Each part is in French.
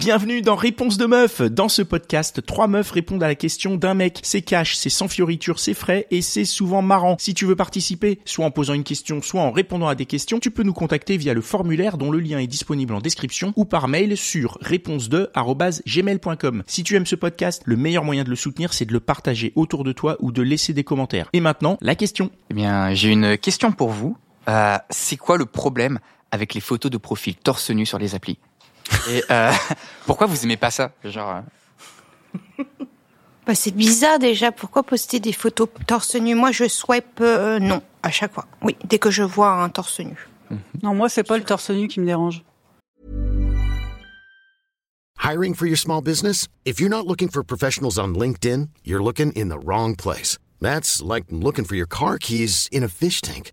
Bienvenue dans Réponse de meuf. Dans ce podcast, trois meufs répondent à la question d'un mec. C'est cash, c'est sans fioriture, c'est frais et c'est souvent marrant. Si tu veux participer, soit en posant une question, soit en répondant à des questions, tu peux nous contacter via le formulaire dont le lien est disponible en description ou par mail sur réponse2@gmail.com. Si tu aimes ce podcast, le meilleur moyen de le soutenir, c'est de le partager autour de toi ou de laisser des commentaires. Et maintenant, la question. Eh bien, j'ai une question pour vous. Euh, c'est quoi le problème avec les photos de profil torse nu sur les applis? Et euh, pourquoi vous aimez pas ça Genre, euh, Bah, c'est bizarre déjà. Pourquoi poster des photos torse nu? Moi, je swipe euh, non à chaque fois. Oui, dès que je vois un torse nu. Non, moi, c'est pas le torse nu qui me dérange. Hiring for your small business? If you're not looking for professionals on LinkedIn, you're looking in the wrong place. That's like looking for your car keys in a fish tank.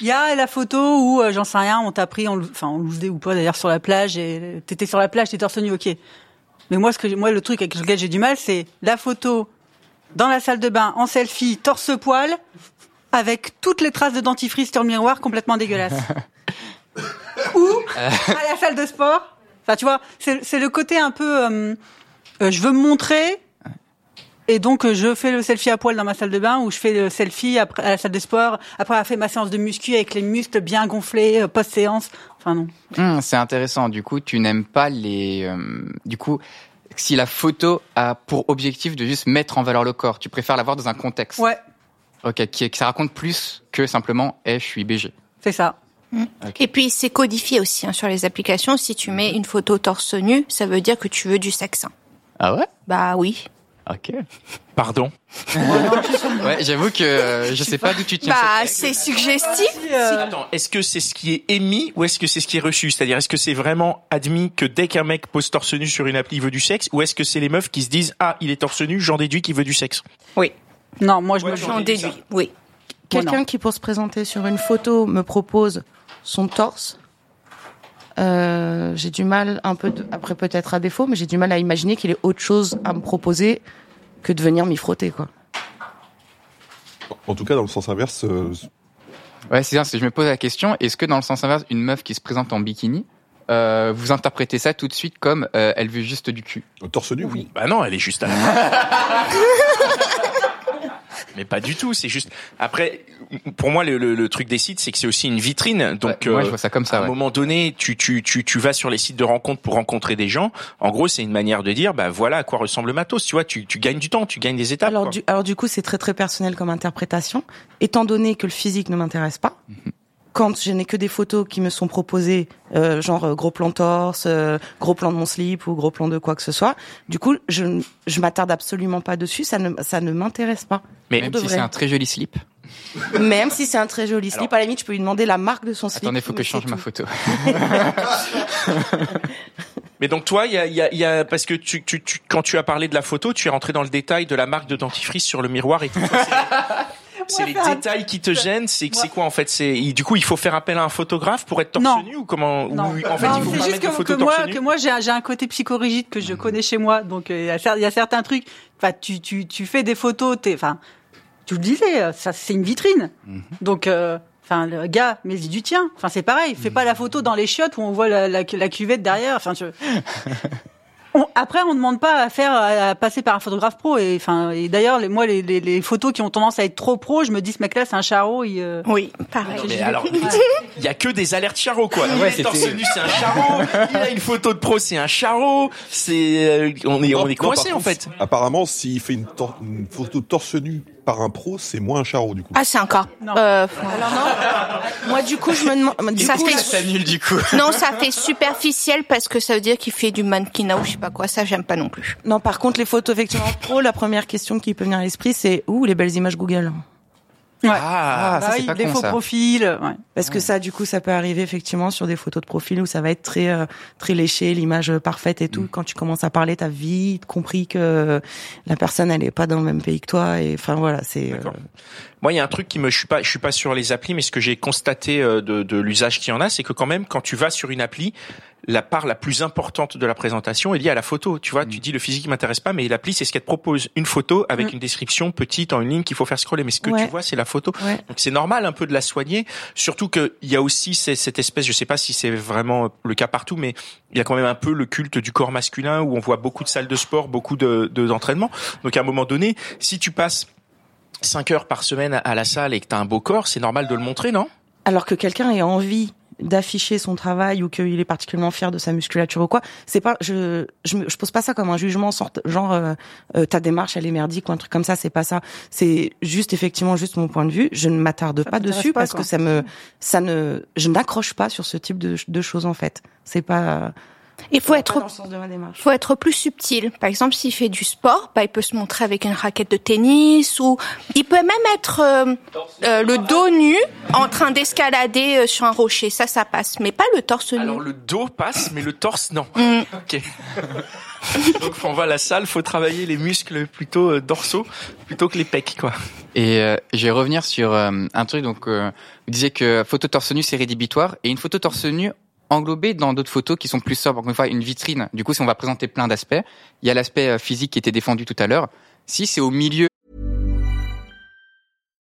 il y a la photo où euh, j'en sais rien, on t'a pris, enfin, en loose ou pas d'ailleurs sur la plage et t'étais sur la plage, t'es torse nu, ok. Mais moi, ce que, moi, le truc avec lequel j'ai du mal, c'est la photo dans la salle de bain en selfie, torse poil, avec toutes les traces de dentifrice sur le miroir, complètement dégueulasse. ou à la salle de sport. Enfin, tu vois, c'est c'est le côté un peu, euh, euh, je veux me montrer. Et donc euh, je fais le selfie à poil dans ma salle de bain ou je fais le selfie après à la salle de sport après avoir fait ma séance de muscu avec les muscles bien gonflés euh, post séance. Enfin non. hmm, c'est intéressant. Du coup, tu n'aimes pas les. euh, du coup, si la photo a pour objectif de juste mettre en valeur le corps, tu préfères l'avoir dans un contexte? Ouais, Ok, qui, que ça raconte plus que simplement, eh, je suis BG. c'est ça. Et puis, c'est codifié aussi hein, sur les applications. Si tu mets une photo torse nu, ça veut dire que tu veux du sexe. Ah ouais? Bah oui. Ok. Pardon. Ouais, j'avoue que euh, je sais pas d'où tu tiens. Bah, c'est suggestif. Attends, est-ce que c'est ce qui est émis ou est-ce que c'est ce qui est reçu? C'est-à-dire, est-ce que c'est vraiment admis que dès qu'un mec pose torse nu sur une appli, il veut du sexe ou est-ce que c'est les meufs qui se disent ah il est torse nu, j'en déduis qu'il veut du sexe Oui, Non, moi je Ouais, me j'en déduis. Oui. Quelqu'un qui, pour se présenter sur une photo, me propose son torse. Euh, j'ai du mal un peu, de- après peut-être à défaut, mais j'ai du mal à imaginer qu'il ait autre chose à me proposer que de venir m'y frotter, quoi. En tout cas, dans le sens inverse, euh, Ouais, c'est ça. Je me pose la question est-ce que dans le sens inverse, une meuf qui se présente en bikini, euh, vous interprétez ça tout de suite comme euh, elle veut juste du cul? Torse nu, oui. Bah non, elle est juste à la Mais pas du tout, c'est juste. Après, pour moi, le, le- le truc des sites, c'est que c'est aussi une vitrine. Donc, Ouais, moi, euh, je vois ça comme ça. à un moment donné, tu, tu, tu, tu vas sur les sites de rencontres pour rencontrer des gens. En gros, c'est une manière de dire, bah voilà à quoi ressemble le matos. Tu vois, tu, tu gagnes du temps, tu gagnes des étapes. Alors quoi. du, alors du coup, c'est très très personnel comme interprétation. Étant donné que le physique ne m'intéresse pas, quand je n'ai que des photos qui me sont proposées, euh, genre euh, gros plan torse, euh, gros plan de mon slip ou gros plan de quoi que ce soit, du coup, je, je m'attarde absolument pas dessus. Ça ne, ça ne m'intéresse pas. Mais Même si c'est un très joli slip. Même si c'est un très joli slip, à la limite, je peux lui demander la marque de son slip. Attendez, faut que mais je change ma photo. Mais donc toi, il y a, il y, a, il y a parce que tu, tu, tu, quand tu as parlé de la photo, tu es rentré dans le détail de la marque de dentifrice sur le miroir et tout. C'est- les un- détails qui te gênent. C'est c'est quoi en fait? C'est du coup, il faut faire appel à un photographe pour être torse Non. nu ou comment ou Non, En fait, Non, il faut pas juste mettre que, que moi, que moi j'ai un, j'ai un côté psychorigide que je connais chez moi, donc euh, il y, a y certains trucs. Enfin, tu, tu, tu fais des photos, t'es, enfin, tu le disais, euh, ça c'est une vitrine. Donc, euh, enfin, le gars, mais du tien. Enfin, c'est pareil. Fais pas la photo dans les chiottes où on voit la, la, la cuvette derrière. Enfin, tu... On- après, on ne demande pas à faire à, passer par un photographe pro. Et enfin, et d'ailleurs, les, moi, les, les, les photos qui ont tendance à être trop pro, je me dis ce mec-là, c'est un charreau. Il, euh, Oui, pareil. Mais alors, il y a que des alertes charo quoi. Il Ouais, est torse nu, c'est un charo. Il a une photo de pro, c'est un charo. C'est euh, on est on est coincé en fait. Apparemment, s'il fait une, une photo torse nu par un pro, c'est moins un charreau, du coup. Ah, c'est encore. Non. Euh, Alors non, moi du coup, je me demande. Du Ça coup, fait- Ça du coup. non, ça fait superficiel parce que ça veut dire qu'il fait du mannequinat ou je sais pas quoi. Ça, j'aime pas non plus. Non, par contre, les photos effectivement pro, la première question qui peut venir à l'esprit, c'est où les belles images Google Ouais. Ah, ça, Bah c'est oui, pas des con, faux ça. profils. Ouais. Parce que ça, du coup, ça peut arriver effectivement sur des photos de profil où ça va être très euh, très léché, l'image euh, parfaite et tout. Quand tu commences à parler, t'as vite compris que la personne, elle est pas dans le même pays que toi. Et enfin voilà, c'est. euh. Moi, il y a un truc qui me, je suis pas, je suis pas sur les applis, mais ce que j'ai constaté de, de l'usage qu'il y en a, c'est que quand même, quand tu vas sur une appli, la part la plus importante de la présentation est liée à la photo. Tu vois, tu dis le physique m'intéresse pas, mais l'appli, c'est ce qu'elle te propose. Une photo avec Mm. une description petite en une ligne qu'il faut faire scroller. Mais ce que Ouais. tu vois, c'est la photo. Ouais. Donc c'est normal un peu de la soigner. Surtout qu'il y a aussi cette espèce, je sais pas si c'est vraiment le cas partout, mais il y a quand même un peu le culte du corps masculin où on voit beaucoup de salles de sport, beaucoup de de- d'entraînement. Donc à un moment donné, si tu passes 5 heures par semaine à la salle et que tu as un beau corps, c'est normal de le montrer, non? Alors que quelqu'un ait envie d'afficher son travail ou qu'il est particulièrement fier de sa musculature ou quoi, c'est pas je je, je pose pas ça comme un jugement sorte genre euh, euh, ta démarche elle est merdique ou un truc comme ça, c'est pas ça. C'est juste effectivement juste mon point de vue, je ne m'attarde pas dessus pas, parce quoi. que ça me ça ne je n'accroche pas sur ce type de, de choses en fait. C'est pas Il faut être dans le sens de ma démarche. faut être plus subtil. Par exemple, s'il fait du sport, bah, il peut se montrer avec une raquette de tennis ou il peut même être euh, euh, le dos nu en train d'escalader euh, sur un rocher. Ça, ça passe, mais pas le torse nu. Alors le dos passe, mais le torse non. Mm. Ok. Donc quand on va à la salle, faut travailler les muscles plutôt euh, dorsaux plutôt que les pecs, quoi. Et euh, je vais revenir sur euh, un truc. Donc, euh, vous disiez que photo torse nu c'est rédhibitoire et une photo torse nu englobée dans d'autres photos qui sont plus sobres. Encore une fois, une vitrine. Du coup, si on va présenter plein d'aspects, il y a l'aspect euh, physique qui était défendu tout à l'heure. Si c'est au milieu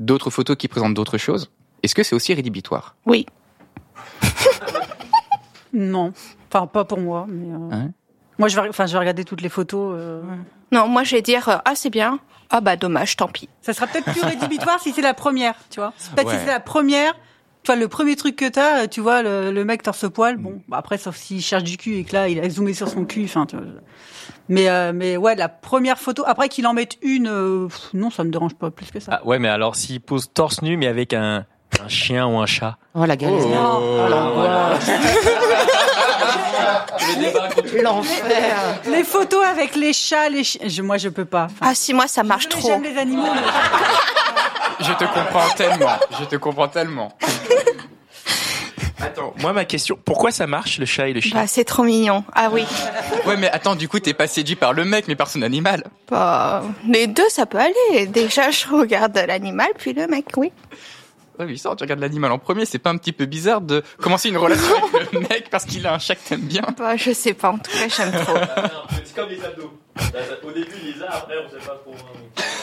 D'autres photos qui présentent d'autres choses, est-ce que c'est aussi rédhibitoire? Oui. Non, enfin pas pour moi. Mais, euh, Ouais. Moi, je vais, enfin, je vais regarder toutes les photos. euh. Non, moi je vais dire euh, ah c'est bien. Ah bah dommage, tant pis. Ça sera peut-être plus rédhibitoire si c'est la première, tu vois. Peut-être Ouais. si c'est la première. Tu vois, le premier truc que t'as, euh, tu vois, le, le mec torse poil. Bon, bah après, sauf s'il cherche du cul et que là, il a zoomé sur son cul. Enfin, tu vois. Mais, euh, mais ouais, la première photo. Après qu'il en mette une, euh, pff, non, ça me dérange pas plus que ça. Ah, ouais, mais alors s'il pose torse nu, mais avec un, un chien ou un chat. Oh la galère. Non. l'angoisse. L'enfer. Les photos avec les chats, les chiens. Je, moi, je peux pas. Enfin, Ah si moi ça marche trop. J'aime les animaux. mais- Je te comprends tellement. Je te comprends tellement. Attends, moi ma question, pourquoi ça marche le chat et le chien Bah c'est trop mignon. Ah oui. Ouais, mais attends, du coup, t'es pas séduit par le mec, mais par son animal. Bah, les deux ça peut aller. Déjà je regarde l'animal puis le mec, oui. Ouais, mais ça, tu regardes l'animal en premier, c'est pas un petit peu bizarre de commencer une relation avec le mec parce qu'il a un chat que t'aimes bien Bah je sais pas. En tout cas j'aime trop. C'est comme les abdos. Au début, il les a, après, on sait pas trop.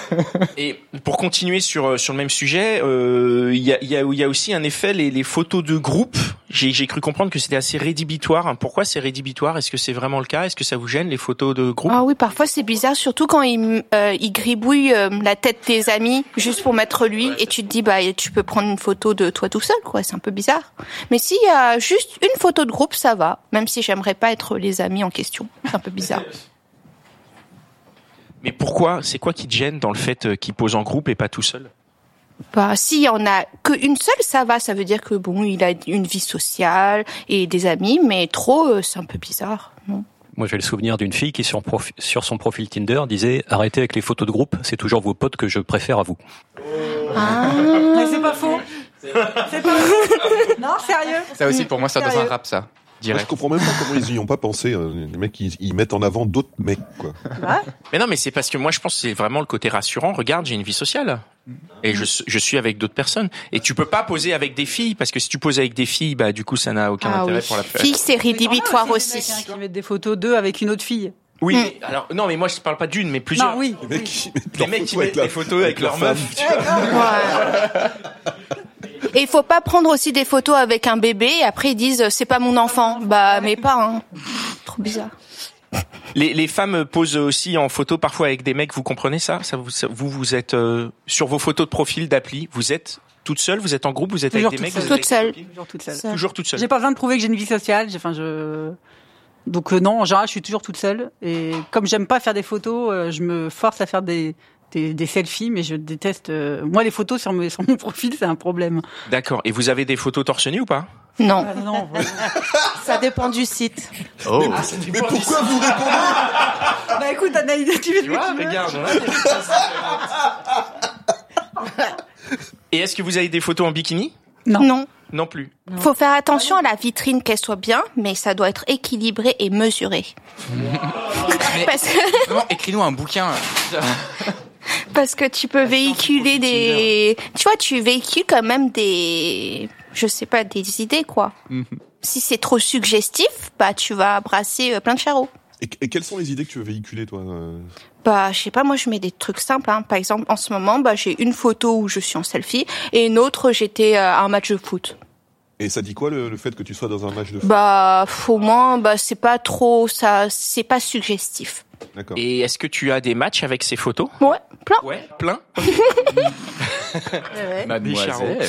Et pour continuer sur euh, sur le même sujet, euh, il y a il y a il y a aussi un effet les, les photos de groupe. J'ai j'ai cru comprendre que c'était assez rédhibitoire. hein. Pourquoi c'est rédhibitoire? Est-ce que c'est vraiment le cas? Est-ce que ça vous gêne les photos de groupe? Ah oui, parfois c'est bizarre, surtout quand il, euh, il gribouille euh, la tête des amis juste pour mettre lui, et tu te dis bah tu peux prendre une photo de toi tout seul, quoi. C'est un peu bizarre. Mais s'il y a juste une photo de groupe, ça va. Même si j'aimerais pas être les amis en question, c'est un peu bizarre. Mais pourquoi C'est quoi qui te gêne dans le fait euh, qu'il pose en groupe et pas tout seul? Bah s'il y en a qu'une seule, ça va. Ça veut dire que bon, il a une vie sociale et des amis, mais trop, euh, c'est un peu bizarre. Non? Moi, j'ai le souvenir d'une fille qui, sur, profi- sur son profil Tinder, disait Arrêtez avec les photos de groupe, c'est toujours vos potes que je préfère à vous. Ah. Mais c'est pas faux. C'est pas faux. Non, sérieux. Ça aussi, pour moi, ça dans un Sérieux. rap, ça. Moi, je comprends même pas comment ils y ont pas pensé. hein. Les mecs, ils, ils mettent en avant d'autres mecs, quoi. Mais non, mais c'est parce que moi je pense que c'est vraiment le côté rassurant. Regarde, j'ai une vie sociale et je je suis avec d'autres personnes. Et tu peux pas poser avec des filles parce que si tu poses avec des filles, bah du coup ça n'a aucun Ah intérêt oui. pour la Fille, c'est rédhibitoire aussi. des mecs, hein, qui mettent des photos d'eux avec une autre fille. Oui, Mm. mais, alors non, mais moi je parle pas d'une, mais plusieurs. Non, oui. Les mecs, mettent Les mecs qui mettent la- des photos avec leur leur meuf. femme. tu vois. Et il faut pas prendre aussi des photos avec un bébé et après ils disent c'est pas mon enfant. Bah mais pas hein. Trop bizarre. Les, les femmes posent aussi en photo parfois avec des mecs. Vous comprenez ça, ça vous, ça- vous, vous êtes euh, sur vos photos de profil d'appli. Vous êtes toute seule, vous êtes en groupe, vous êtes Toujours avec des toute mecs, seule. vous êtes Toute avec seule. Toujours toute seule. Seule. Toujours toute seule. J'ai pas besoin de prouver que j'ai une vie sociale. j'ai- Enfin, je. Donc euh, non, en général, je suis toujours toute seule. Et comme j'aime pas faire des photos, euh, je me force à faire des des, des selfies, mais je déteste. euh, Moi, les photos sur, mes, sur mon profil, c'est un problème. D'accord. Et vous avez des photos torse nu ou pas? Non. Ah, non. Ça dépend du site. Oh. Mais pourquoi vous répondez? Bah écoute, Anaïs, tu tu veux. regarde. Et est-ce que vous avez des photos en bikini? Non. Non. Non plus. Faut faire attention à la vitrine qu'elle soit bien, mais ça doit être équilibré et mesuré. parce que Non, écris-nous un bouquin. Parce que tu peux véhiculer des tu vois, tu véhicules quand même des je sais pas des idées quoi. Si c'est trop suggestif, bah tu vas brasser euh, plein de charreaux. et, et quelles sont les idées que tu veux véhiculer, toi euh Bah, je sais pas, moi je mets des trucs simples. Hein. Par exemple, en ce moment, bah, j'ai une photo où je suis en selfie et une autre, j'étais euh, à un match de foot. Et ça dit quoi le, le fait que tu sois dans un match de foot? Bah, au moins, bah, c'est pas trop, ça, c'est pas suggestif. Et est-ce que tu as des matchs avec ces photos? Ouais, plein. Ouais, plein. Mademoiselle.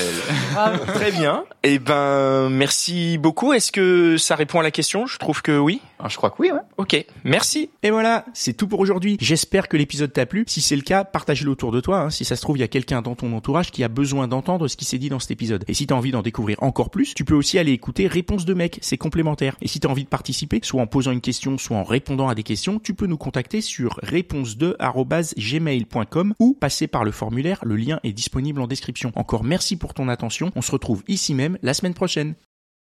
Très bien. Eh ben, merci beaucoup. Est-ce que ça répond à la question? Je trouve que oui. Ah, je crois que oui, ouais. Ok, merci. Et voilà, c'est tout pour aujourd'hui. J'espère que l'épisode t'a plu. Si c'est le cas, partage-le autour de toi. hein. Si ça se trouve, il y a quelqu'un dans ton entourage qui a besoin d'entendre ce qui s'est dit dans cet épisode. Et si t'as envie d'en découvrir encore plus, tu peux aussi aller écouter Réponse de mec, c'est complémentaire. Et si t'as envie de participer, soit en posant une question, soit en répondant à des questions, tu peux nous contacter sur réponse2@gmail.com ou passer par le formulaire. Le lien est Encore merci pour ton attention. On se retrouve ici même la semaine prochaine.